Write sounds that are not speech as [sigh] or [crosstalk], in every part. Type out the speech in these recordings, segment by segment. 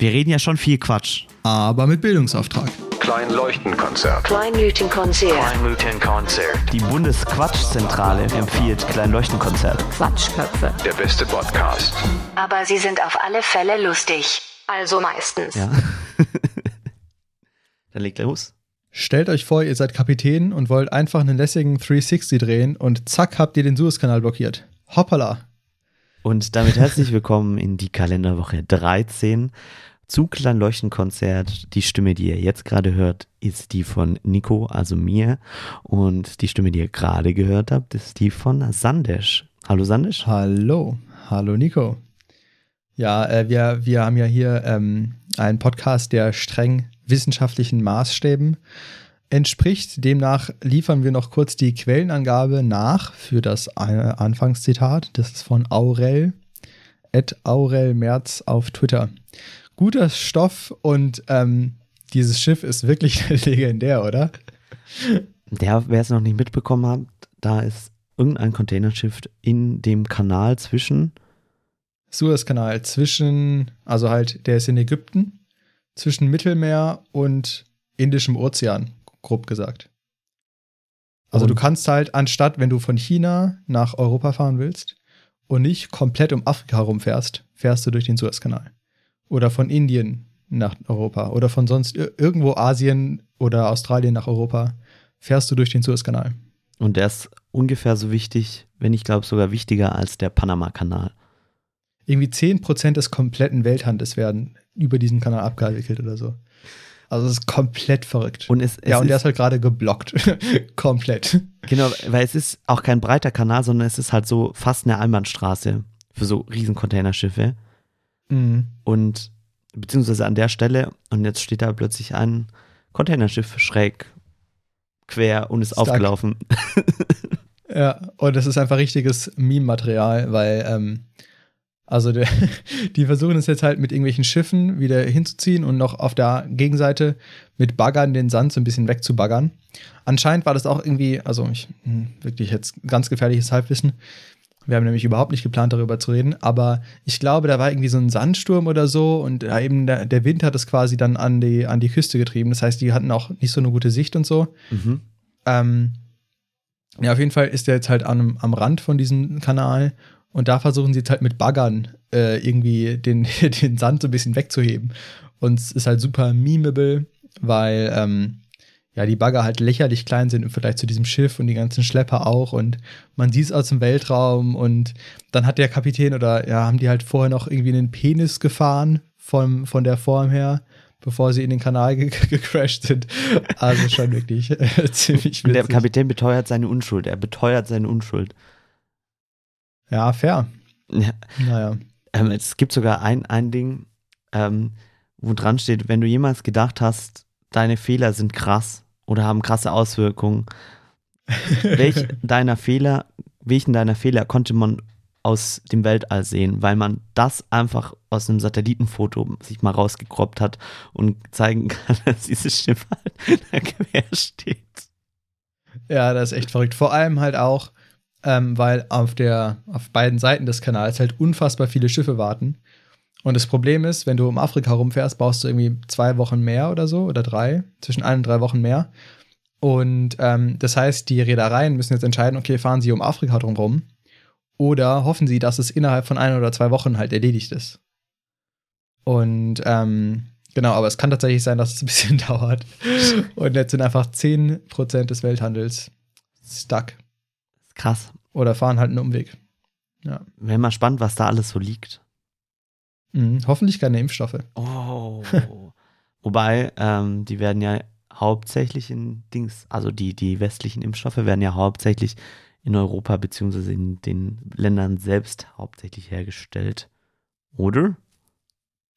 Wir reden ja schon viel Quatsch. Aber mit Bildungsauftrag. Kleinleuchtenkonzert. Kleinleuchtenkonzert. Kleinleuchtenkonzert. Die Bundesquatschzentrale empfiehlt Kleinleuchtenkonzert. Quatschköpfe. Der beste Podcast. Aber sie sind auf alle Fälle lustig. Also meistens. Ja. [laughs] Dann legt er los. Stellt euch vor, ihr seid Kapitän und wollt einfach einen lässigen 360 drehen und zack habt ihr den Suezkanal blockiert. Hoppala. Und damit herzlich willkommen in die Kalenderwoche 13 zu Kleinleuchtenkonzert. Die Stimme, die ihr jetzt gerade hört, ist die von Nico, also mir. Und die Stimme, die ihr gerade gehört habt, ist die von Sandesh. Hallo Sandesh. Hallo. Hallo Nico. Ja, äh, wir, wir haben ja hier ähm, einen Podcast, der streng wissenschaftlichen Maßstäben entspricht. Demnach liefern wir noch kurz die Quellenangabe nach für das äh, Anfangszitat. Das ist von Aurel, at Aurel Merz auf Twitter. Guter Stoff und ähm, dieses Schiff ist wirklich [laughs] legendär, oder? Der, wer es noch nicht mitbekommen hat, da ist irgendein Containerschiff in dem Kanal zwischen Suezkanal zwischen, also halt, der ist in Ägypten, zwischen Mittelmeer und Indischem Ozean, grob gesagt. Also Und- du kannst halt, anstatt, wenn du von China nach Europa fahren willst und nicht komplett um Afrika herumfährst, fährst du durch den Suezkanal. Oder von Indien nach Europa. Oder von sonst ir- irgendwo Asien oder Australien nach Europa, fährst du durch den Suezkanal. und der ist ungefähr so wichtig, wenn ich glaube sogar wichtiger als der Panama-Kanal. irgendwie 10% des kompletten Welthandels werden über diesen Kanal abgewickelt oder so. Also es ist komplett verrückt. Und es, es ja, und der ist, ist halt gerade geblockt. [laughs] komplett. genau, weil es ist auch kein breiter Kanal, sondern es ist halt so fast eine Einbahnstraße für so riesen Containerschiffe. Mhm. Und beziehungsweise an der Stelle, und jetzt steht da plötzlich ein Containerschiff schräg quer und ist Stuck. aufgelaufen. [laughs] Ja, und das ist einfach richtiges Meme-Material, weil, ähm, also der, [laughs] die versuchen es jetzt halt mit irgendwelchen Schiffen wieder hinzuziehen und noch auf der Gegenseite mit Baggern den Sand so ein bisschen wegzubaggern. Anscheinend war das auch irgendwie, also ich, hm, wirklich jetzt ganz gefährliches Halbwissen. Wir haben nämlich überhaupt nicht geplant, darüber zu reden, aber ich glaube, da war irgendwie so ein Sandsturm oder so und eben der, der Wind hat es quasi dann an die, an die Küste getrieben. Das heißt, die hatten auch nicht so eine gute Sicht und so. Mhm. Ähm, ja, auf jeden Fall ist der jetzt halt am, am Rand von diesem Kanal und da versuchen sie jetzt halt mit Baggern äh, irgendwie den, [laughs] den Sand so ein bisschen wegzuheben. Und es ist halt super memeable, weil ähm, ja die Bagger halt lächerlich klein sind im Vergleich zu diesem Schiff und die ganzen Schlepper auch und man sieht es aus dem Weltraum und dann hat der Kapitän oder ja, haben die halt vorher noch irgendwie einen Penis gefahren vom, von der Form her, bevor sie in den Kanal ge [laughs] gecrashed sind. Also schon wirklich äh, [laughs] ziemlich Und der witzig. Kapitän beteuert seine Unschuld. Er beteuert seine Unschuld. Ja, fair. Ja. Naja. Ähm, es gibt sogar ein, ein Ding, ähm, wo dran steht, wenn du jemals gedacht hast, deine Fehler sind krass oder haben krasse Auswirkungen, [laughs] welch deiner Fehler, welchen deiner Fehler konnte man aus dem Weltall sehen, weil man das einfach aus einem Satellitenfoto sich mal rausgekroppt hat und zeigen kann, [laughs] dass dieses Schiff halt da quer steht. Ja, das ist echt verrückt. Vor allem halt auch, ähm, weil auf, der, auf beiden Seiten des Kanals halt unfassbar viele Schiffe warten. Und das Problem ist, wenn du um Afrika rumfährst, brauchst du irgendwie zwei Wochen mehr oder so oder drei, zwischen ein und drei Wochen mehr. Und ähm, das heißt, die Reedereien müssen jetzt entscheiden, okay, fahren sie um Afrika drumherum oder hoffen sie, dass es innerhalb von ein oder zwei Wochen halt erledigt ist. Und ähm, genau, aber es kann tatsächlich sein, dass es ein bisschen [laughs] dauert. Und jetzt sind einfach 10% des Welthandels stuck Krass. oder fahren halt einen Umweg. Ja. Wäre mal spannend, was da alles so liegt. Mhm. Hoffentlich keine Impfstoffe. Oh. Wobei, ähm, die werden ja hauptsächlich in Dings, also die, die westlichen Impfstoffe werden ja hauptsächlich in Europa beziehungsweise in den Ländern selbst hauptsächlich hergestellt. Oder?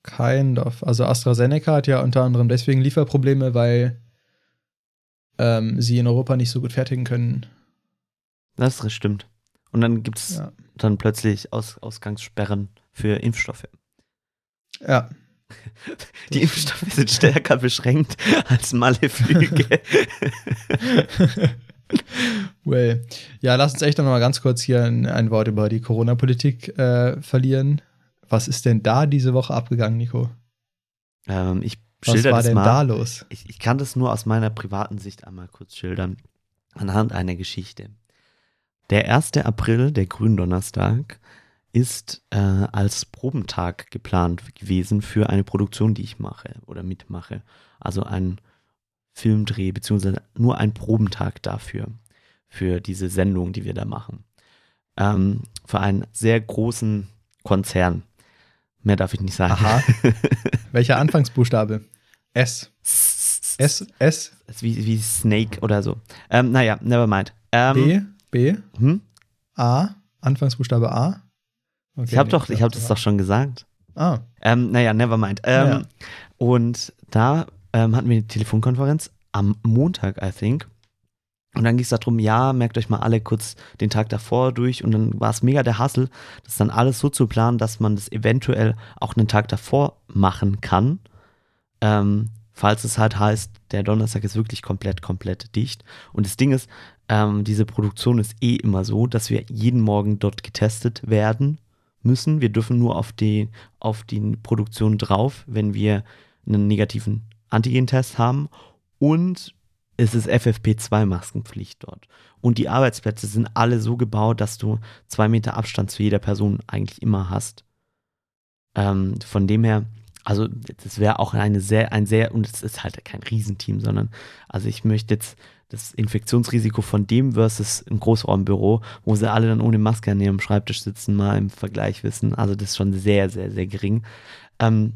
Kind of. Also AstraZeneca hat ja unter anderem deswegen Lieferprobleme, weil ähm, sie in Europa nicht so gut fertigen können. Das stimmt. Und dann gibt es Ja. dann plötzlich Aus, Ausgangssperren für Impfstoffe. Ja. Die Impfstoffe sind stärker beschränkt als Maleflüge. [laughs] well. Ja, lass uns echt noch mal ganz kurz hier ein, ein Wort über die Corona-Politik äh, verlieren. Was ist denn da diese Woche abgegangen, Nico? Ähm, ich Was war denn mal. da los? Ich, ich kann das nur aus meiner privaten Sicht einmal kurz schildern, anhand einer Geschichte. Der 1. April, der Gründonnerstag, ist äh, als Probentag geplant gewesen für eine Produktion, die ich mache oder mitmache. Also ein Filmdreh, beziehungsweise nur ein Probentag dafür, für diese Sendung, die wir da machen. Ähm, für einen sehr großen Konzern. Mehr darf ich nicht sagen. Aha. [laughs] Welcher Anfangsbuchstabe? S. S, S, Wie, wie Snake oder so. Ähm, naja, never mind. Ähm, B, B, Hm? A, Anfangsbuchstabe A. Okay, Ich habe doch, ich habe das doch schon gesagt. Ah, Ähm, naja, never mind. Ähm, Ja. Und da ähm, hatten wir eine Telefonkonferenz am Montag, I think. Und dann ging es darum, ja, merkt euch mal alle kurz den Tag davor durch. Und dann war es mega der Hassel, das dann alles so zu planen, dass man das eventuell auch einen Tag davor machen kann. Ähm, falls es halt heißt, der Donnerstag ist wirklich komplett, komplett dicht. Und das Ding ist, ähm, diese Produktion ist eh immer so, dass wir jeden Morgen dort getestet werden müssen. Wir dürfen nur auf die, auf die Produktion drauf, wenn wir einen negativen Antigen-Test haben. Und es ist FFP2-Maskenpflicht dort. Und die Arbeitsplätze sind alle so gebaut, dass du zwei Meter Abstand zu jeder Person eigentlich immer hast. Ähm, von dem her, also das wäre auch eine sehr, ein sehr, und es ist halt kein Riesenteam, sondern, also ich möchte jetzt das Infektionsrisiko von dem versus ein Großraumbüro, wo sie alle dann ohne Maske an ihrem Schreibtisch sitzen, mal im Vergleich wissen. Also das ist schon sehr, sehr, sehr gering. Ähm,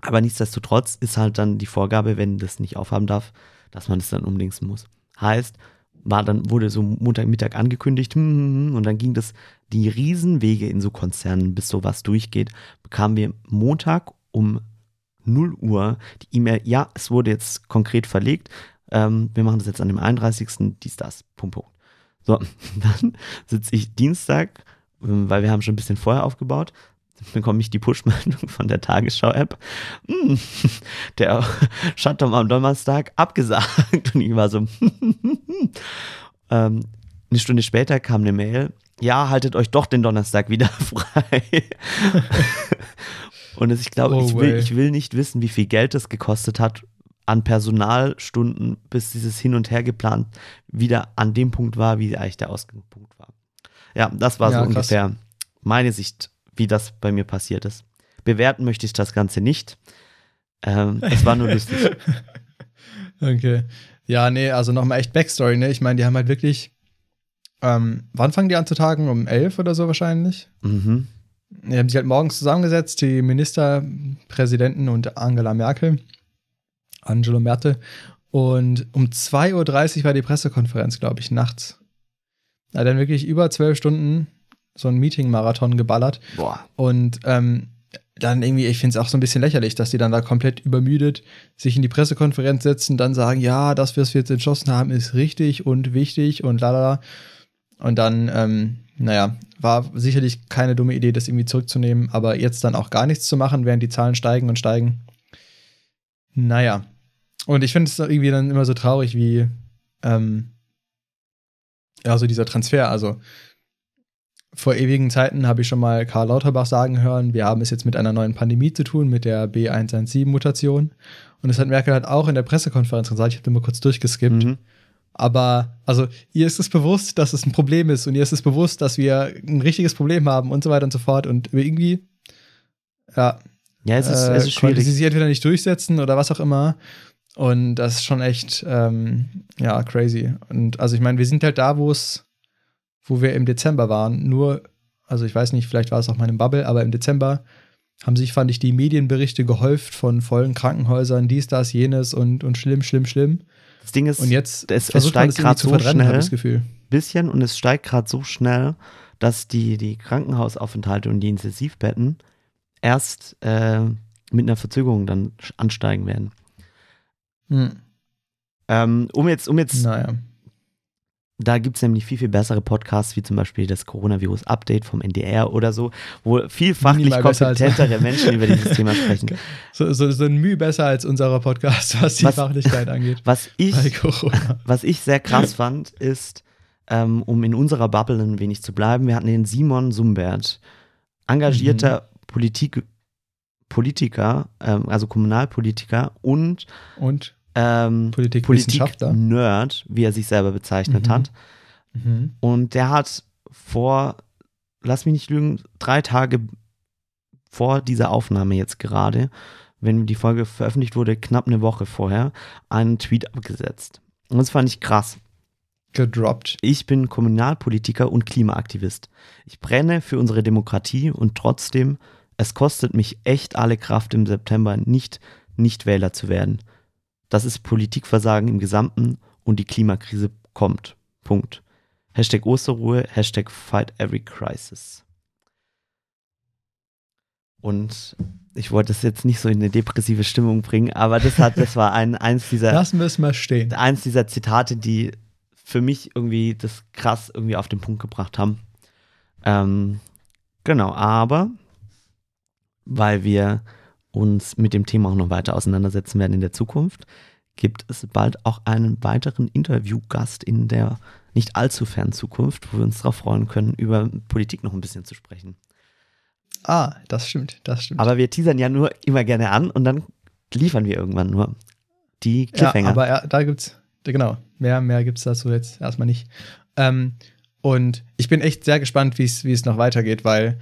aber nichtsdestotrotz ist halt dann die Vorgabe, wenn das nicht aufhaben darf, dass man es dann umdingsen muss. Heißt, war dann, wurde so Montagmittag angekündigt hm, hm, hm, und dann ging das die Riesenwege in so Konzernen, bis sowas durchgeht, bekamen wir Montag um 0 Uhr die E-Mail, ja, es wurde jetzt konkret verlegt, ähm, wir machen das jetzt an dem 31. dies, das, Punkt, Punkt. So, [laughs] dann sitze ich Dienstag, ähm, weil wir haben schon ein bisschen vorher aufgebaut, bekomme ich die Push-Meldung von der Tagesschau-App. Hm, [laughs] der [laughs] Shutdown am Donnerstag abgesagt. Und ich war so, ähm, eine Stunde später kam eine Mail, ja, haltet euch doch den Donnerstag wieder frei. Und ich glaube, Oh, ich, will, ich will nicht wissen, wie viel Geld das gekostet hat an Personalstunden, bis dieses Hin und Her geplant wieder an dem Punkt war, wie eigentlich der Ausgangspunkt war. Ja, das war Ja, so krass. ungefähr meine Sicht, wie das bei mir passiert ist. Bewerten möchte ich das Ganze nicht. Ähm, es war nur lustig. [laughs] okay. Ja, nee, also nochmal echt Backstory, ne? Ich meine, die haben halt wirklich, ähm, wann fangen die an zu tagen? Um elf oder so wahrscheinlich? Mhm. Die haben sich halt morgens zusammengesetzt, die Ministerpräsidenten und Angela Merkel, Angelo Merte. Und um 2.30 Uhr war die Pressekonferenz, glaube ich, nachts. Da hat dann wirklich über zwölf Stunden so ein Meeting-Marathon geballert. Boah. Und ähm, dann irgendwie, ich finde es auch so ein bisschen lächerlich, dass die dann da komplett übermüdet sich in die Pressekonferenz setzen, dann sagen, ja, das, was wir jetzt entschlossen haben, ist richtig und wichtig und lalala. Und dann, ähm, naja, war sicherlich keine dumme Idee, das irgendwie zurückzunehmen, aber jetzt dann auch gar nichts zu machen, während die Zahlen steigen und steigen. Naja. Und ich finde es irgendwie dann immer so traurig, wie, ähm, ja, so dieser Transfer, also vor ewigen Zeiten habe ich schon mal Karl Lauterbach sagen hören, wir haben es jetzt mit einer neuen Pandemie zu tun, mit der B117-Mutation. Und das hat Merkel halt auch in der Pressekonferenz gesagt. Ich habe nur kurz durchgeskippt. Mhm. Aber, also, ihr ist es bewusst, dass es ein Problem ist und ihr ist es bewusst, dass wir ein richtiges Problem haben und so weiter und so fort. Und irgendwie, ja, Ja, es ist, äh, es ist konnte sie schwierig. sich entweder nicht durchsetzen oder was auch immer. Und das ist schon echt, ähm, ja, crazy. Und also ich meine, wir sind halt da, wo es, wo wir im Dezember waren. Nur, also ich weiß nicht, vielleicht war es auch mal in Bubble, aber im Dezember haben sich, fand ich, die Medienberichte gehäuft von vollen Krankenhäusern, dies, das, jenes und, und schlimm, schlimm, schlimm. Das Ding ist, Und jetzt es, es steigt gerade zu so schnell, ich das Gefühl. bisschen, und es steigt gerade so schnell, dass die, die Krankenhausaufenthalte und die Intensivbetten erst äh, mit einer Verzögerung dann ansteigen werden. Hm. Ähm, um jetzt, um jetzt Naja. Da gibt es nämlich viel, viel bessere Podcasts, wie zum Beispiel das Coronavirus-Update vom NDR oder so, wo viel fachlich kompetentere Menschen über dieses Thema [laughs] sprechen. So, so, so ein Mühe besser als unserer Podcast, was die Was- Fachlichkeit [laughs] angeht. Was ich, was ich sehr krass fand, ist, ähm, um in unserer Bubble ein wenig zu bleiben, wir hatten den Simon Sumbert, engagierter Politik, Politiker, ähm, also Kommunalpolitiker und Und ähm. Politik-Nerd, wie er sich selber bezeichnet Mhm. hat. Mhm. Und der hat vor, lass mich nicht lügen, drei Tage vor dieser Aufnahme jetzt gerade, wenn die Folge veröffentlicht wurde, knapp eine Woche vorher, einen Tweet abgesetzt. Und das fand ich krass. gedroppt. Ich bin Kommunalpolitiker und Klimaaktivist. Ich brenne für unsere Demokratie und trotzdem, es kostet mich echt alle Kraft im September nicht, nicht Wähler zu werden. Das ist Politikversagen im Gesamten und die Klimakrise kommt. Punkt. Hashtag Osterruhe, Hashtag Fight Every Crisis. Und ich wollte es jetzt nicht so in eine depressive Stimmung bringen, aber das hat, das war ein, eins dieser Lassen wir es mal stehen. eins dieser Zitate, die für mich irgendwie das krass irgendwie auf den Punkt gebracht haben. Ähm, genau, aber weil wir uns mit dem Thema auch noch weiter auseinandersetzen werden in der Zukunft, gibt es bald auch einen weiteren Interviewgast in der nicht allzu fernen Zukunft, wo wir uns darauf freuen können, über Politik noch ein bisschen zu sprechen. Ah, das stimmt, das stimmt. Aber wir teasern ja nur immer gerne an und dann liefern wir irgendwann nur die ja, Cliffhanger. aber ja, da gibt's, genau, mehr, mehr gibt's dazu jetzt erstmal nicht. Ähm, und ich bin echt sehr gespannt, wie es wie es noch weitergeht, weil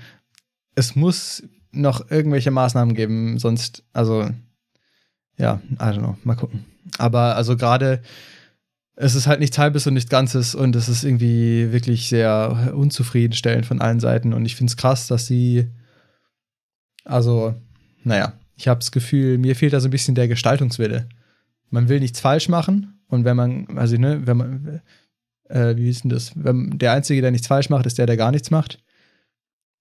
es muss noch irgendwelche Maßnahmen geben, sonst, also, ja, I don't know, mal gucken. Aber also gerade, es ist halt nichts Halbes und nichts Ganzes und es ist irgendwie wirklich sehr unzufriedenstellend von allen Seiten und ich finde es krass, dass sie, also, naja, ich habe das Gefühl, mir fehlt da so ein bisschen der Gestaltungswille. Man will nichts falsch machen und wenn man, also, ne, wenn man, äh, wie ist denn das? Wenn, der Einzige, der nichts falsch macht, ist der, der gar nichts macht.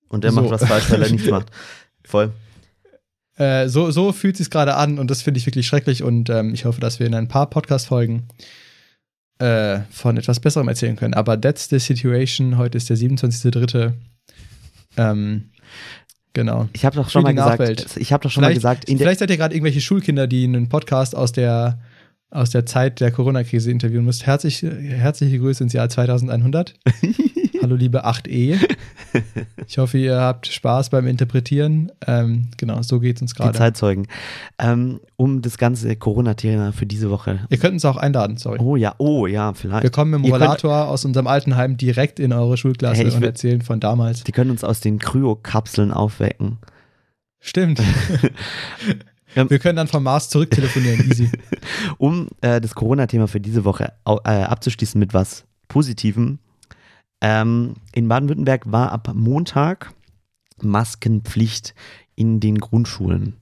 Und der so. macht was falsch, weil er nichts [laughs] macht. Voll. Äh, so, so fühlt sich gerade an und das finde ich wirklich schrecklich und ähm, ich hoffe, dass wir in ein paar Podcast-Folgen äh, von etwas Besserem erzählen können. Aber that's the situation. Heute ist der 27.3. Ähm, genau. Ich habe doch schon mal gesagt, Nachwelt. ich habe doch schon mal Vielleicht, gesagt, in der, vielleicht seid ihr gerade irgendwelche Schulkinder, die einen Podcast aus der, aus der Zeit der Corona-Krise interviewen müsst. Herzlich, herzliche Grüße ins Jahr 2100. [laughs] Hallo, liebe 8e. [laughs] Ich hoffe, ihr habt Spaß beim Interpretieren. Ähm, genau, so geht es uns die gerade. Zeitzeugen, ähm, um das ganze Corona-Thema für diese Woche. Ihr könnt uns auch einladen, sorry. Oh ja, oh ja, vielleicht. Wir kommen im Ihr könnt- Rollator aus unserem alten Heim direkt in eure Schulklasse Hey, und will- erzählen von damals. Die können uns aus den Kryokapseln aufwecken. Stimmt. [laughs] Wir können dann vom Mars zurücktelefonieren, easy. [laughs] Um äh, das Corona-Thema für diese Woche äh, abzuschließen mit was Positivem. Ähm, in Baden-Württemberg war ab Montag Maskenpflicht in den Grundschulen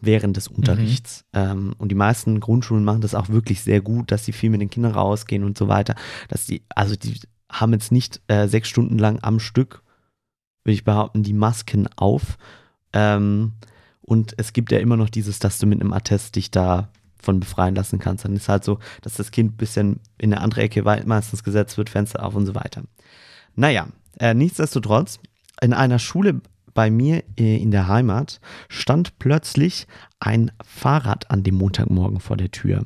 während des Unterrichts. Ähm, und die meisten Grundschulen machen das auch wirklich sehr gut, dass sie viel mit den Kindern rausgehen und so weiter. Dass die, also die haben jetzt nicht äh, sechs Stunden lang am Stück, würde ich behaupten, die Masken auf. Ähm, und es gibt ja immer noch dieses, dass du mit einem Attest dich da von befreien lassen kannst. Dann ist halt so, dass das Kind ein bisschen in eine andere Ecke meistens gesetzt wird, Fenster auf und so weiter. Naja, äh, nichtsdestotrotz, in einer Schule bei mir äh, in der Heimat stand plötzlich ein Fahrrad an dem Montagmorgen vor der Tür.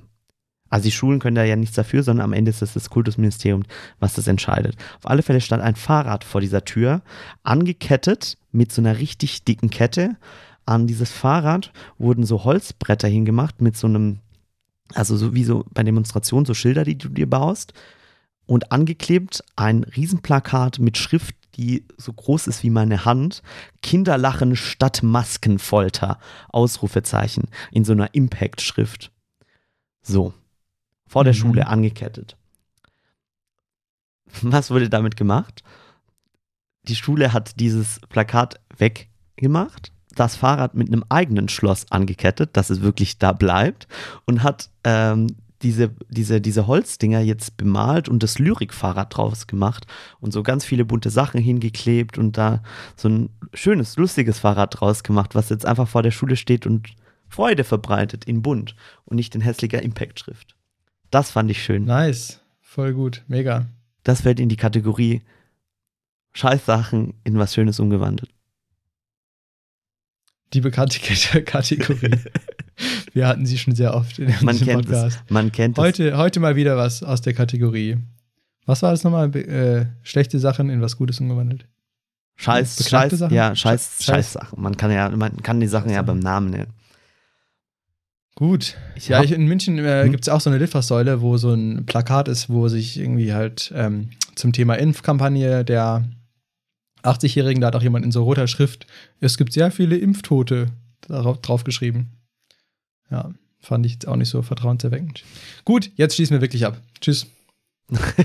Also die Schulen können da ja nichts dafür, sondern am Ende ist es das Kultusministerium, was das entscheidet. Auf alle Fälle stand ein Fahrrad vor dieser Tür, angekettet mit so einer richtig dicken Kette. An dieses Fahrrad wurden so Holzbretter hingemacht mit so einem, also so wie so bei Demonstrationen, so Schilder, die du dir baust. Und angeklebt ein Riesenplakat mit Schrift, die so groß ist wie meine Hand. Kinderlachen statt Maskenfolter. Ausrufezeichen. In so einer Impact-Schrift. So. Vor der Mhm. Schule angekettet. [laughs] Was wurde damit gemacht? Die Schule hat dieses Plakat weggemacht, das Fahrrad mit einem eigenen Schloss angekettet, dass es wirklich da bleibt und hat ähm, diese, diese, diese Holzdinger jetzt bemalt und das Lyrikfahrrad draus gemacht und so ganz viele bunte Sachen hingeklebt und da so ein schönes, lustiges Fahrrad draus gemacht, was jetzt einfach vor der Schule steht und Freude verbreitet in bunt und nicht in hässlicher Impact-Schrift. Das fand ich schön. Nice. Voll gut. Mega. Das fällt in die Kategorie Scheißsachen in was Schönes umgewandelt. Die bekannte Kate- [laughs] Kategorie. [laughs] Wir hatten sie schon sehr oft in Man diesem kennt Podcast. es. Man kennt es. Heute, heute mal wieder was aus der Kategorie. Was war das nochmal? Äh, schlechte Sachen in was Gutes umgewandelt. Scheiß, Scheiß, Sachen? ja, Scheiß, Scheiß- Scheiß Sachen. Man kann ja, man kann die Sachen ja beim Namen nennen. Gut. Ich ja, ich, in München äh, Hm? gibt es auch so eine Litfaßsäule, wo so ein Plakat ist, wo sich irgendwie halt ähm, zum Thema Impfkampagne der 80-Jährigen, da hat auch jemand in so roter Schrift, es gibt sehr viele Impftote darauf, drauf geschrieben. Ja, fand ich jetzt auch nicht so vertrauenserweckend. Gut, jetzt schließen wir wirklich ab. Tschüss.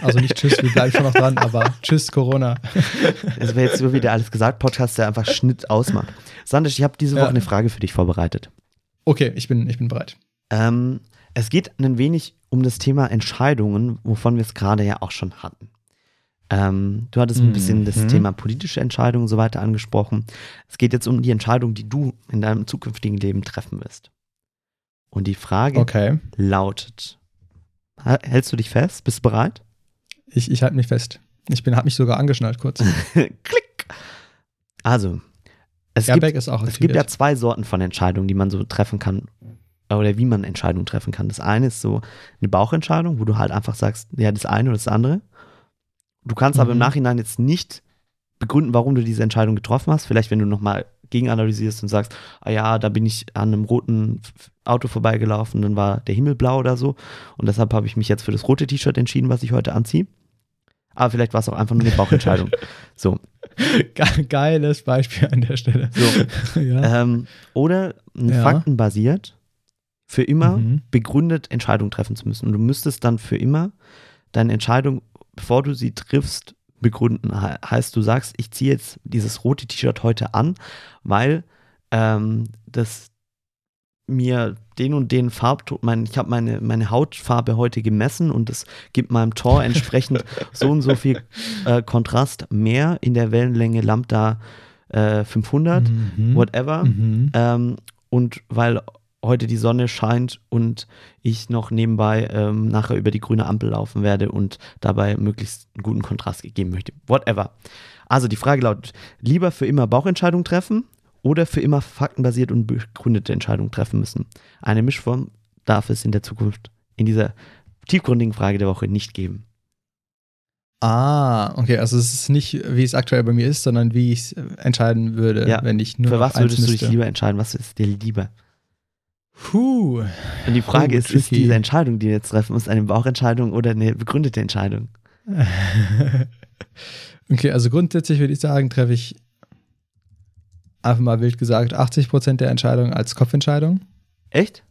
Also nicht Tschüss, wir bleiben schon noch dran, aber Tschüss, Corona. Es wäre jetzt so wieder alles gesagt, Podcast, der einfach Schnitt ausmacht. Sandisch, ich habe diese Woche Ja. eine Frage für dich vorbereitet. Okay, ich bin, ich bin bereit. Ähm, es geht ein wenig um das Thema Entscheidungen, wovon wir es gerade ja auch schon hatten. Ähm, du hattest ein bisschen das Mhm. Thema politische Entscheidungen und so weiter angesprochen. Es geht jetzt um die Entscheidung, die du in deinem zukünftigen Leben treffen wirst. Und die Frage Okay, lautet: Hältst du dich fest? Bist du bereit? ich, ich halte mich fest. Ich habe mich sogar angeschnallt kurz. [laughs] Klick! Also, es gibt Airbag auch Es gibt ja zwei Sorten von Entscheidungen, die man so treffen kann oder wie man Entscheidungen treffen kann. Das eine ist so eine Bauchentscheidung, wo du halt einfach sagst, ja, das eine oder das andere. Du kannst aber im Mhm. Nachhinein jetzt nicht begründen, warum du diese Entscheidung getroffen hast. Vielleicht, wenn du nochmal gegenanalysierst und sagst, ah ja, da bin ich an einem roten Auto vorbeigelaufen, dann war der Himmel blau oder so. Und deshalb habe ich mich jetzt für das rote T-Shirt entschieden, was ich heute anziehe. Aber vielleicht war es auch einfach nur eine [laughs] Bauchentscheidung. so. Ge geiles Beispiel an der Stelle. So. [laughs] ja. Ähm, oder Ja. faktenbasiert für immer Mhm. begründet Entscheidungen treffen zu müssen. Und du müsstest dann für immer deine Entscheidung, bevor du sie triffst, begründen. He heißt, du sagst, ich ziehe jetzt dieses rote T-Shirt heute an, weil ähm, das mir den und den Farbton, mein, ich habe meine, meine Hautfarbe heute gemessen und es gibt meinem Tor entsprechend [laughs] so und so viel äh, Kontrast mehr in der Wellenlänge Lambda äh, 500, Mhm. whatever. Mhm. Ähm, und weil heute die Sonne scheint und ich noch nebenbei ähm, nachher über die grüne Ampel laufen werde und dabei möglichst einen guten Kontrast geben möchte. Whatever. Also die Frage lautet, lieber für immer Bauchentscheidungen treffen oder für immer faktenbasiert und begründete Entscheidungen treffen müssen? Eine Mischform darf es in der Zukunft in dieser tiefgründigen Frage der Woche nicht geben. Ah, okay, also es ist nicht, wie es aktuell bei mir ist, sondern wie ich es entscheiden würde, Ja. wenn ich nur für was würdest du dich lieber entscheiden? Was ist dir lieber? Puh. Und die Frage Oh, ist, ist tricky. diese Entscheidung, die wir jetzt treffen, ist eine Bauchentscheidung oder eine begründete Entscheidung? [laughs] okay, also grundsätzlich würde ich sagen, treffe ich einfach mal wild gesagt 80% der Entscheidungen als Kopfentscheidung. Echt?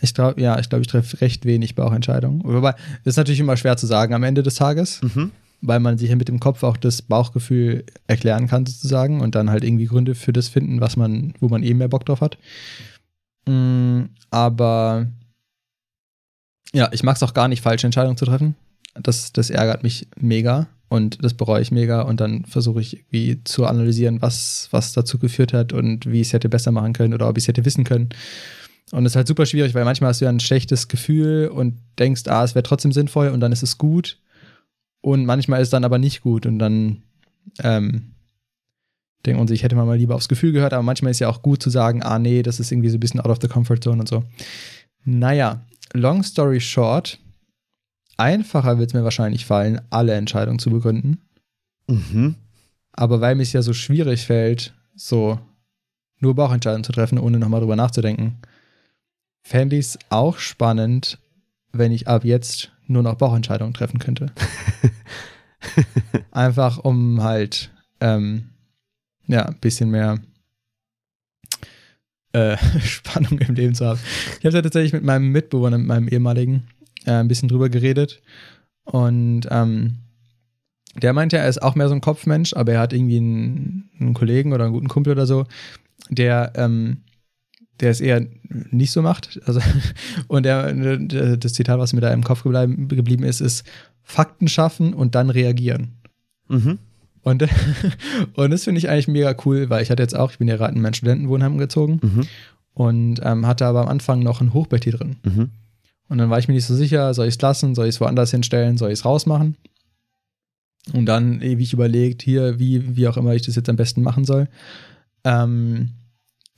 Ich glaube, ja, ich glaube, ich treffe recht wenig Bauchentscheidungen. Wobei, das ist natürlich immer schwer zu sagen am Ende des Tages, Mhm. weil man sich ja mit dem Kopf auch das Bauchgefühl erklären kann, sozusagen, und dann halt irgendwie Gründe für das finden, was man, wo man eben mehr Bock drauf hat. Mm, aber ja, ich mag es auch gar nicht, falsche Entscheidungen zu treffen. Das, das ärgert mich mega und das bereue ich mega und dann versuche ich irgendwie zu analysieren, was, was dazu geführt hat und wie ich es hätte besser machen können oder ob ich es hätte wissen können. Und das ist halt super schwierig, weil manchmal hast du ja ein schlechtes Gefühl und denkst, ah, es wäre trotzdem sinnvoll und dann ist es gut. Und manchmal ist es dann aber nicht gut und dann ähm, denkt man sich, hätte man mal lieber aufs Gefühl gehört, aber manchmal ist ja auch gut zu sagen, ah, nee, das ist irgendwie so ein bisschen out of the comfort zone und so. Naja, long story short, einfacher wird es mir wahrscheinlich fallen, alle Entscheidungen zu begründen. Mhm. Aber weil mir es ja so schwierig fällt, so nur Bauchentscheidungen zu treffen, ohne nochmal drüber nachzudenken, fände ich es auch spannend, wenn ich ab jetzt nur noch Bauchentscheidungen treffen könnte. [laughs] Einfach um halt ähm, ja, ein bisschen mehr äh, [laughs] Spannung im Leben zu haben. Ich habe da tatsächlich mit meinem Mitbewohner, mit meinem ehemaligen, äh, ein bisschen drüber geredet. Und ähm, der meinte, er ist auch mehr so ein Kopfmensch, aber er hat irgendwie einen, einen Kollegen oder einen guten Kumpel oder so, der, ähm, der es eher nicht so macht. Also, [laughs] und der, das Zitat, was mir da im Kopf gebleiben, geblieben ist, ist Fakten schaffen und dann reagieren. Mhm. Und, [laughs] und das finde ich eigentlich mega cool, weil ich hatte jetzt auch, ich bin ja gerade in mein Studentenwohnheim gezogen Mhm. und ähm, hatte aber am Anfang noch ein Hochbett hier drin. Mhm. Und dann war ich mir nicht so sicher, soll ich es lassen, soll ich es woanders hinstellen, soll ich es rausmachen? Und dann ewig überlegt, hier, wie, wie auch immer ich das jetzt am besten machen soll. Ähm,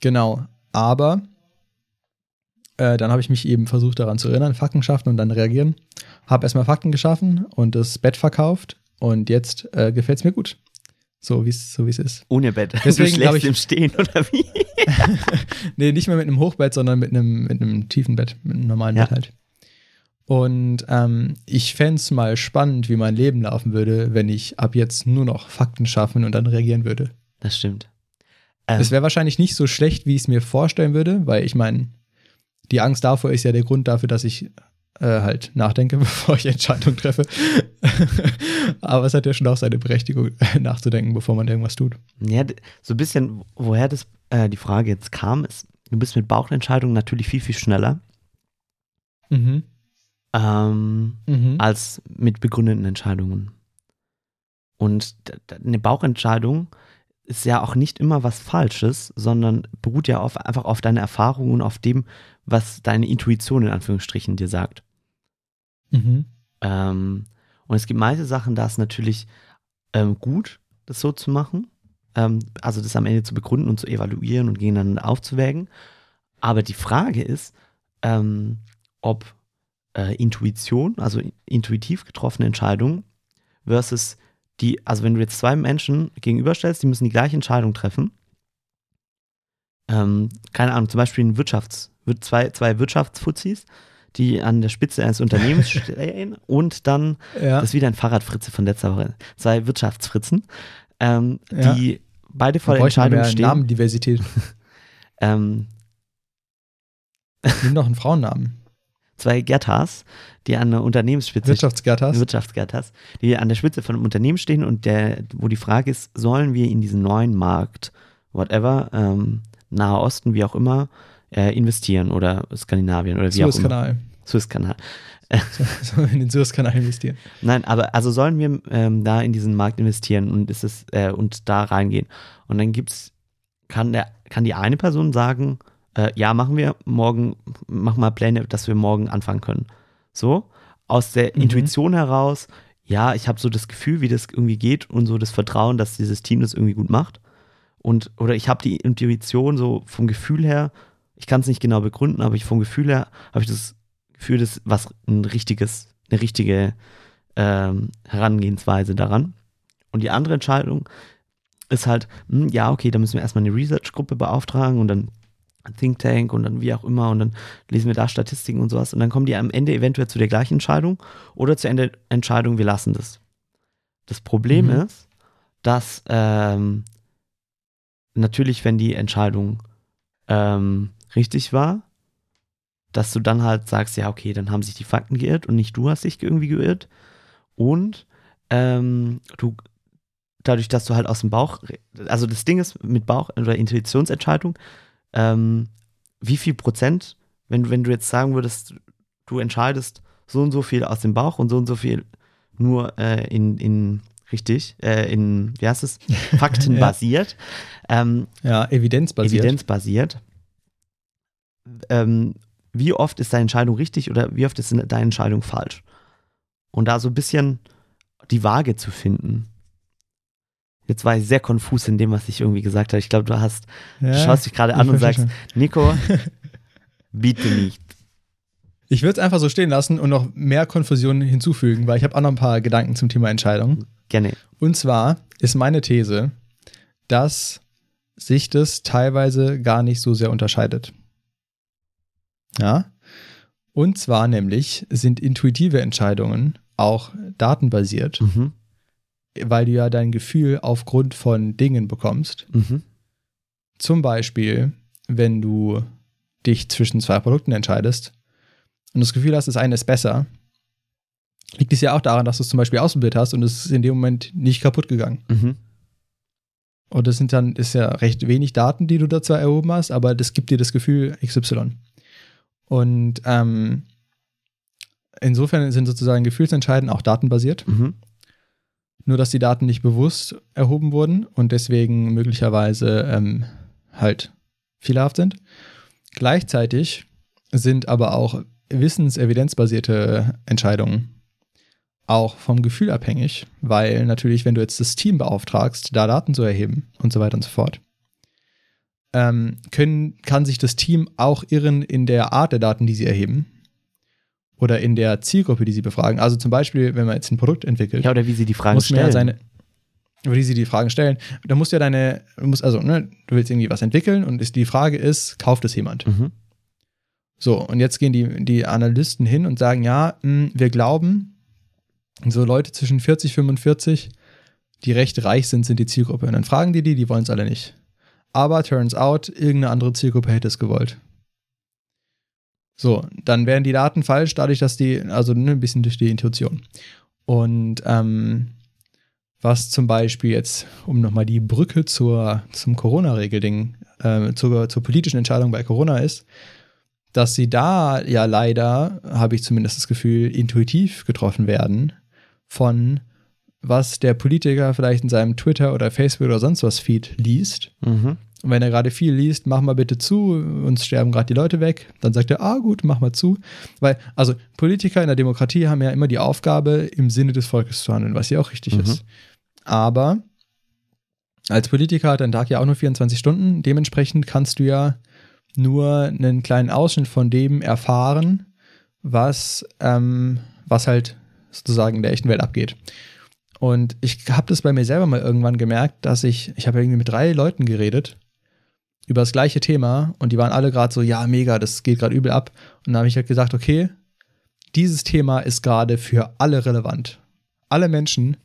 genau, aber äh, dann habe ich mich eben versucht daran zu erinnern, Fakten schaffen und dann reagieren. Habe erstmal Fakten geschaffen und das Bett verkauft und jetzt äh, gefällt es mir gut. So wie es so wie's ist. Ohne Bett. Deswegen du schläfst ich- im Stehen oder wie? [laughs] Nee, nicht mehr mit einem Hochbett, sondern mit einem, mit einem tiefen Bett, mit einem normalen Ja. Bett halt. Und ähm, ich fände es mal spannend, wie mein Leben laufen würde, wenn ich ab jetzt nur noch Fakten schaffen und dann reagieren würde. Das stimmt. Ähm, Es wäre wahrscheinlich nicht so schlecht, wie ich es mir vorstellen würde, weil ich meine, die Angst davor ist ja der Grund dafür, dass ich äh, halt nachdenke, [laughs] bevor ich Entscheidungen treffe. [laughs] Aber es hat ja schon auch seine Berechtigung, [laughs] nachzudenken, bevor man irgendwas tut. Ja, so ein bisschen, woher das, äh, die Frage jetzt kam, ist, du bist mit Bauchentscheidungen natürlich viel, viel schneller Mhm. ähm, Mhm. als mit begründeten Entscheidungen. Und eine Bauchentscheidung ist ja auch nicht immer was Falsches, sondern beruht ja auf, einfach auf deiner Erfahrung und auf dem, was deine Intuition in Anführungsstrichen dir sagt. Mhm. Ähm, und es gibt manche Sachen, da ist natürlich ähm, gut, das so zu machen. Ähm, also das am Ende zu begründen und zu evaluieren und gegeneinander aufzuwägen. Aber die Frage ist, ähm, ob äh, Intuition, also in- intuitiv getroffene Entscheidungen versus die, also wenn du jetzt zwei Menschen gegenüberstellst, die müssen die gleiche Entscheidung treffen. Ähm, keine Ahnung, zum Beispiel ein Wirtschafts-, wir- zwei, zwei Wirtschaftsfuzis, die an der Spitze eines Unternehmens [laughs] stehen und dann, Ja. das ist wieder ein Fahrradfritze von letzter Woche, zwei Wirtschaftsfritzen, ähm, Ja. die beide vor der Entscheidung stehen. Namendiversität. [laughs] Ähm, Nimm doch einen Frauennamen. zwei Gertas, die an der Unternehmensspitze Wirtschaftsgattas. Wirtschaftsgattas, die an der Spitze von einem Unternehmen stehen und der, wo die Frage ist, sollen wir in diesen neuen Markt, whatever, ähm, Nahe Osten, wie auch immer, äh, investieren oder Skandinavien oder wie auch immer. Suezkanal. Suezkanal. [laughs] So in den Suezkanal investieren. Nein, aber also sollen wir ähm, da in diesen Markt investieren und ist es äh, und da reingehen. Und dann gibt's, kann der, kann die eine Person sagen, äh, ja, machen wir morgen, machen wir Pläne, dass wir morgen anfangen können. So, aus der Mhm. Intuition heraus, ja, ich habe so das Gefühl, wie das irgendwie geht und so das Vertrauen, dass dieses Team das irgendwie gut macht. Und, oder ich habe die Intuition so vom Gefühl her, ich kann es nicht genau begründen, aber ich vom Gefühl her habe ich das Gefühl, das was ein richtiges, eine richtige ähm, Herangehensweise daran. Und die andere Entscheidung ist halt, hm, ja, okay, da müssen wir erstmal eine Research-Gruppe beauftragen und dann Think Tank und dann wie auch immer und dann lesen wir da Statistiken und sowas und dann kommen die am Ende eventuell zu der gleichen Entscheidung oder zur Ende Entscheidung, wir lassen das. Das Problem Mhm. ist, dass ähm, natürlich, wenn die Entscheidung ähm, richtig war, dass du dann halt sagst, ja, okay, dann haben sich die Fakten geirrt und nicht du hast dich irgendwie geirrt. Und ähm, du, dadurch, dass du halt aus dem Bauch, also das Ding ist mit Bauch- oder Intuitionsentscheidung, ähm, wie viel Prozent, wenn, du- wenn du jetzt sagen würdest, du entscheidest so und so viel aus dem Bauch und so und so viel nur äh, in, in richtig, äh, in, wie heißt es, [laughs] faktenbasiert, ähm, Ja, evidenzbasiert. evidenzbasiert. Ähm, wie oft ist deine Entscheidung richtig oder wie oft ist deine Entscheidung falsch? Und da so ein bisschen die Waage zu finden. Jetzt war ich sehr konfus in dem, was ich irgendwie gesagt habe. Ich glaube, du hast, Ja, du schaust dich gerade an und sagst, Nico, [laughs] bitte nicht. Ich würde es einfach so stehen lassen und noch mehr Konfusion hinzufügen, weil ich habe auch noch ein paar Gedanken zum Thema Entscheidung. Gerne. Und zwar ist meine These, dass sich das teilweise gar nicht so sehr unterscheidet. Ja? Und zwar nämlich sind intuitive Entscheidungen auch datenbasiert, Mhm. weil du ja dein Gefühl aufgrund von Dingen bekommst. Mhm. Zum Beispiel, wenn du dich zwischen zwei Produkten entscheidest und das Gefühl hast, das eine ist besser, liegt es ja auch daran, dass du es zum Beispiel ausprobiert hast und es ist in dem Moment nicht kaputt gegangen. Mhm. Und das sind dann, ist ja recht wenig Daten, die du da zwar erhoben hast, aber das gibt dir das Gefühl XY. Und ähm, insofern sind sozusagen Gefühlsentscheiden auch datenbasiert. Mhm. Nur, dass die Daten nicht bewusst erhoben wurden und deswegen möglicherweise ähm, halt fehlerhaft sind. Gleichzeitig sind aber auch wissensevidenzbasierte Entscheidungen auch vom Gefühl abhängig, weil natürlich, wenn du jetzt das Team beauftragst, da Daten zu erheben und so weiter und so fort, ähm, können, kann sich das Team auch irren in der Art der Daten, die sie erheben oder in der Zielgruppe, die sie befragen. Also zum Beispiel, wenn man jetzt ein Produkt entwickelt, Ja, oder wie sie die Fragen stellen. ja seine. die sie die Fragen stellen. Da musst du ja deine, du musst also, ne, du willst irgendwie was entwickeln und ist, die Frage ist, kauft es jemand? Mhm. So, und jetzt gehen die, die Analysten hin und sagen, ja, mh, wir glauben, so Leute zwischen 40, 45, die recht reich sind, sind die Zielgruppe. Und dann fragen die die, die wollen es alle nicht. Aber turns out, irgendeine andere Zielgruppe hätte es gewollt. So, dann wären die Daten falsch, dadurch, dass die, also ne, ein bisschen durch die Intuition. Und ähm, was zum Beispiel jetzt, um nochmal die Brücke zur, zum Corona-Regelding, äh, zur, zur politischen Entscheidung bei Corona ist, dass sie da ja leider, habe ich zumindest das Gefühl, intuitiv getroffen werden von was der Politiker vielleicht in seinem Twitter oder Facebook oder sonst was Feed liest. Mhm. Und wenn er gerade viel liest, mach mal bitte zu, uns sterben gerade die Leute weg, dann sagt er, ah gut, mach mal zu. Weil, also Politiker in der Demokratie haben ja immer die Aufgabe, im Sinne des Volkes zu handeln, was ja auch richtig Mhm. ist. Aber als Politiker hat dein Tag ja auch nur 24 Stunden, dementsprechend kannst du ja nur einen kleinen Ausschnitt von dem erfahren, was, ähm, was halt sozusagen in der echten Welt abgeht. Und ich habe das bei mir selber mal irgendwann gemerkt, dass ich, ich habe irgendwie mit drei Leuten geredet über das gleiche Thema und die waren alle gerade so, ja, mega, das geht gerade übel ab. Und dann habe ich halt gesagt, okay, dieses Thema ist gerade für alle relevant. Alle Menschen.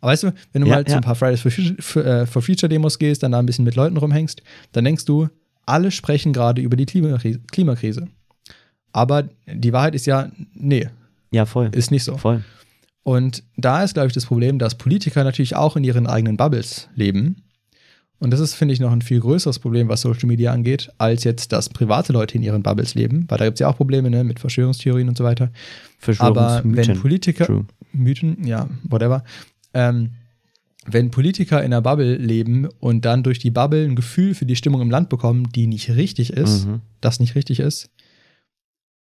Aber weißt du, wenn du Ja, mal zu ja. ein paar Fridays for Future, for, äh, for Future Demos gehst, dann da ein bisschen mit Leuten rumhängst, dann denkst du, alle sprechen gerade über die Klimakrise. Klimakrise. Aber die Wahrheit ist ja, nee, Ja, voll. ist nicht so. Voll. Und da ist, glaube ich, das Problem, dass Politiker natürlich auch in ihren eigenen Bubbles leben. Und das ist, finde ich, noch ein viel größeres Problem, was Social Media angeht, als jetzt, dass private Leute in ihren Bubbles leben. Weil da gibt es ja auch Probleme ne, mit Verschwörungstheorien und so weiter. Aber wenn. Politiker, True. Mythen, ja, whatever, ähm, wenn Politiker in einer Bubble leben und dann durch die Bubble ein Gefühl für die Stimmung im Land bekommen, die nicht richtig ist, Mhm. das nicht richtig ist,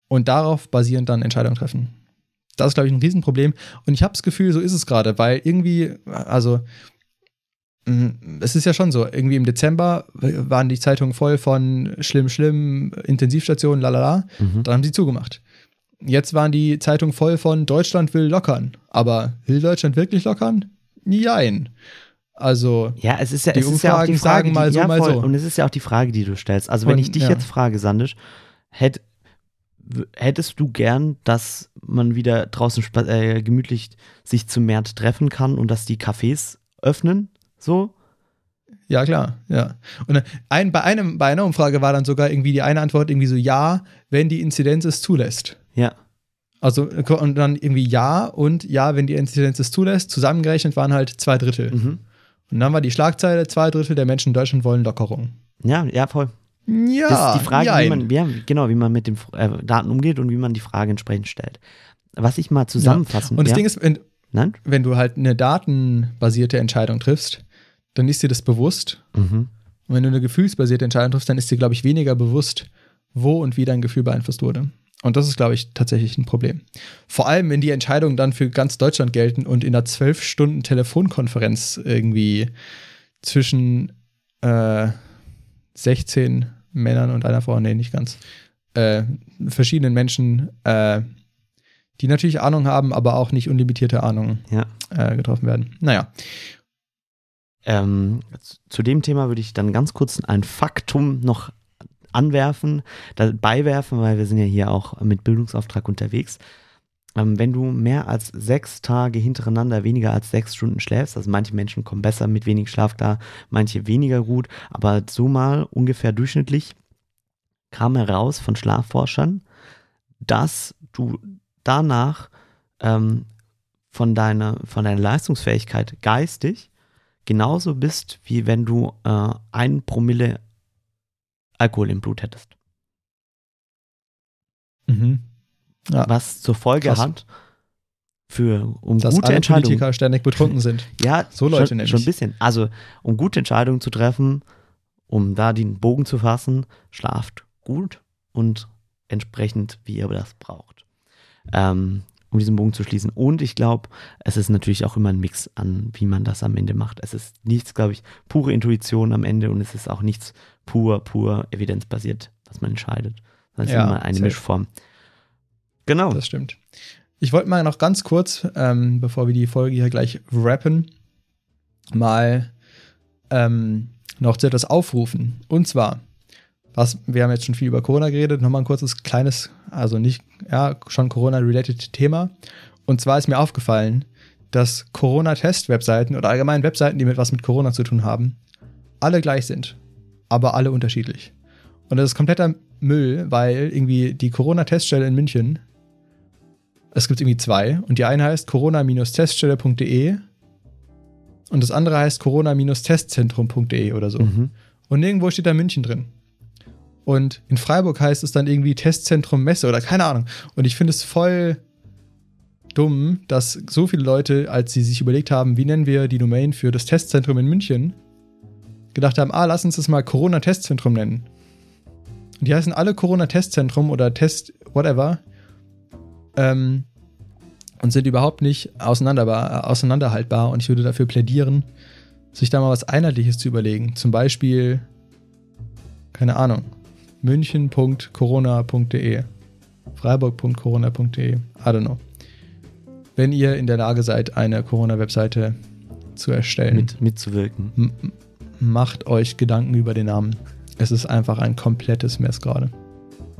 und darauf basierend dann Entscheidungen treffen. Das ist, glaube ich, ein Riesenproblem. Und ich habe das Gefühl, so ist es gerade, weil irgendwie, also, mh, es ist ja schon so, irgendwie im Dezember waren die Zeitungen voll von schlimm, schlimm, Intensivstationen, lalala. Mhm. Dann haben sie zugemacht. Jetzt waren die Zeitungen voll von Deutschland will lockern. Aber will Deutschland wirklich lockern? Jein. Also, Ja, es ist ja, Die es ist ja auch die Umfragen Frage, sagen mal die, so, ja, mal voll. so. Und es ist ja auch die Frage, die du stellst. Also wenn Und, ich dich ja. jetzt frage, Sandisch, hätt, hättest du gern, dass man wieder draußen äh, gemütlich sich zu mehr treffen kann und dass die Cafés öffnen? So? ja, klar, ja. Und dann ein, bei, einem, bei einer Umfrage war dann sogar irgendwie die eine Antwort irgendwie so, ja, wenn die Inzidenz es zulässt. Ja. Also, und dann irgendwie ja und ja, wenn die Inzidenz es zulässt. Zusammengerechnet waren halt zwei Drittel. Mhm. Und dann war die Schlagzeile, zwei Drittel der Menschen in Deutschland wollen Lockerung. Ja, ja, voll. Ja, Das ist die Frage, wie man, ja, genau, wie man mit den äh, Daten umgeht und wie man die Frage entsprechend stellt. Was ich mal zusammenfassen Und das ja? Ding ist, wenn, Nein? wenn du halt eine datenbasierte Entscheidung triffst, dann ist dir das bewusst. Mhm. Und wenn du eine gefühlsbasierte Entscheidung triffst, dann ist dir, glaube ich, weniger bewusst, wo und wie dein Gefühl beeinflusst wurde. Und das ist, glaube ich, tatsächlich ein Problem. Vor allem, wenn die Entscheidungen dann für ganz Deutschland gelten und in einer zwölf Stunden Telefonkonferenz irgendwie zwischen äh, 16 Männern und einer Frau, nee, nicht ganz, äh, verschiedenen Menschen, äh, die natürlich Ahnung haben, aber auch nicht unlimitierte Ahnung Ja. äh, getroffen werden. Naja, Ähm, zu dem Thema würde ich dann ganz kurz ein Faktum noch anwerfen, beiwerfen, weil wir sind ja hier auch mit Bildungsauftrag unterwegs. Ähm, wenn du mehr als sechs Tage hintereinander weniger als sechs Stunden schläfst, also manche Menschen kommen besser mit wenig Schlaf klar, manche weniger gut, aber so mal ungefähr durchschnittlich kam heraus von Schlafforschern, dass du danach ähm, von, deiner, von deiner Leistungsfähigkeit geistig genauso bist, wie wenn du äh, ein Promille Alkohol im Blut hättest. mhm. Ja. Was zur Folge Krass. hat, für, um dass gute alle Entscheidungen. Politiker ständig betrunken sind. [laughs] Ja, So Leute schon, nämlich. schon ein bisschen. Also, um gute Entscheidungen zu treffen, um da den Bogen zu fassen, schlaft gut und entsprechend, wie ihr das braucht. Ähm, um diesen Bogen zu schließen. Und ich glaube, es ist natürlich auch immer ein Mix an, wie man das am Ende macht. Es ist nichts, glaube ich, pure Intuition am Ende und es ist auch nichts pur, pur evidenzbasiert, was man entscheidet. Das ist Ja, immer eine safe. Mischform. Genau. Das stimmt. Ich wollte mal noch ganz kurz, ähm, bevor wir die Folge hier gleich rappen, mal ähm, noch zu etwas aufrufen. Und zwar, was, wir haben jetzt schon viel über Corona geredet, nochmal ein kurzes, kleines, also nicht, ja, schon Corona-related Thema. Und zwar ist mir aufgefallen, dass Corona-Test-Webseiten oder allgemein Webseiten, die mit was mit Corona zu tun haben, alle gleich sind, aber alle unterschiedlich. Und das ist kompletter Müll, weil irgendwie die Corona-Teststelle in München, es gibt irgendwie zwei, und die eine heißt corona-teststelle.de und das andere heißt corona-testzentrum.de oder so. Mhm. Und nirgendwo steht da München drin. Und in Freiburg heißt es dann irgendwie Testzentrum Messe oder keine Ahnung. Und ich finde es voll dumm, dass so viele Leute, als sie sich überlegt haben, wie nennen wir die Domain für das Testzentrum in München, gedacht haben, ah, lass uns das mal Corona-Testzentrum nennen. Und die heißen alle Corona-Testzentrum oder Test, whatever. Ähm, und sind überhaupt nicht auseinanderhaltbar. Und ich würde dafür plädieren, sich da mal was Einheitliches zu überlegen. Zum Beispiel, keine Ahnung, münchen.corona.de, freiburg.corona.de, I don't know. Wenn ihr in der Lage seid, eine Corona-Webseite zu erstellen, Mit, mitzuwirken. macht euch Gedanken über den Namen. Es ist einfach ein komplettes Mess gerade.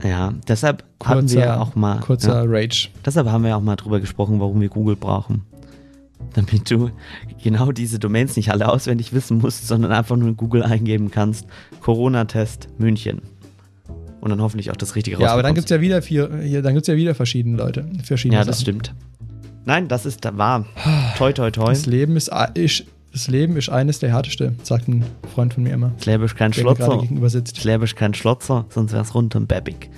Ja, deshalb haben wir auch mal. kurzer ja, Rage. deshalb haben wir auch mal drüber gesprochen, warum wir Google brauchen. Damit du genau diese Domains nicht alle auswendig wissen musst, sondern einfach nur in Google eingeben kannst: Corona-Test München. Und dann hoffentlich auch das Richtige Ja, aber dann gibt es ja wieder vier, hier, dann gibt's ja wieder verschiedene Leute. Verschiedene Ja, das Sachen. stimmt. Nein, das ist wahr. Toi, toi, toi. Das Leben ist, ist, das Leben ist eines der härteste, sagt ein Freund von mir immer. Schläbisch kein Schlotzer. Schläbisch kein Schlotzer, sonst wär's rundum bäbig.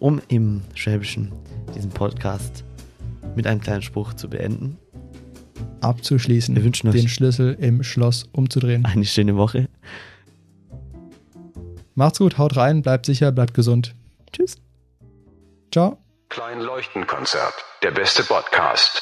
Um im Schwäbischen diesen Podcast mit einem kleinen Spruch zu beenden. Abzuschließen, Wir wünschen euch- den Schlüssel im Schloss umzudrehen. Eine schöne Woche. Macht's gut, haut rein, bleibt sicher, bleibt gesund. Tschüss. Ciao. Klein Leuchtenkonzert. Der beste Podcast.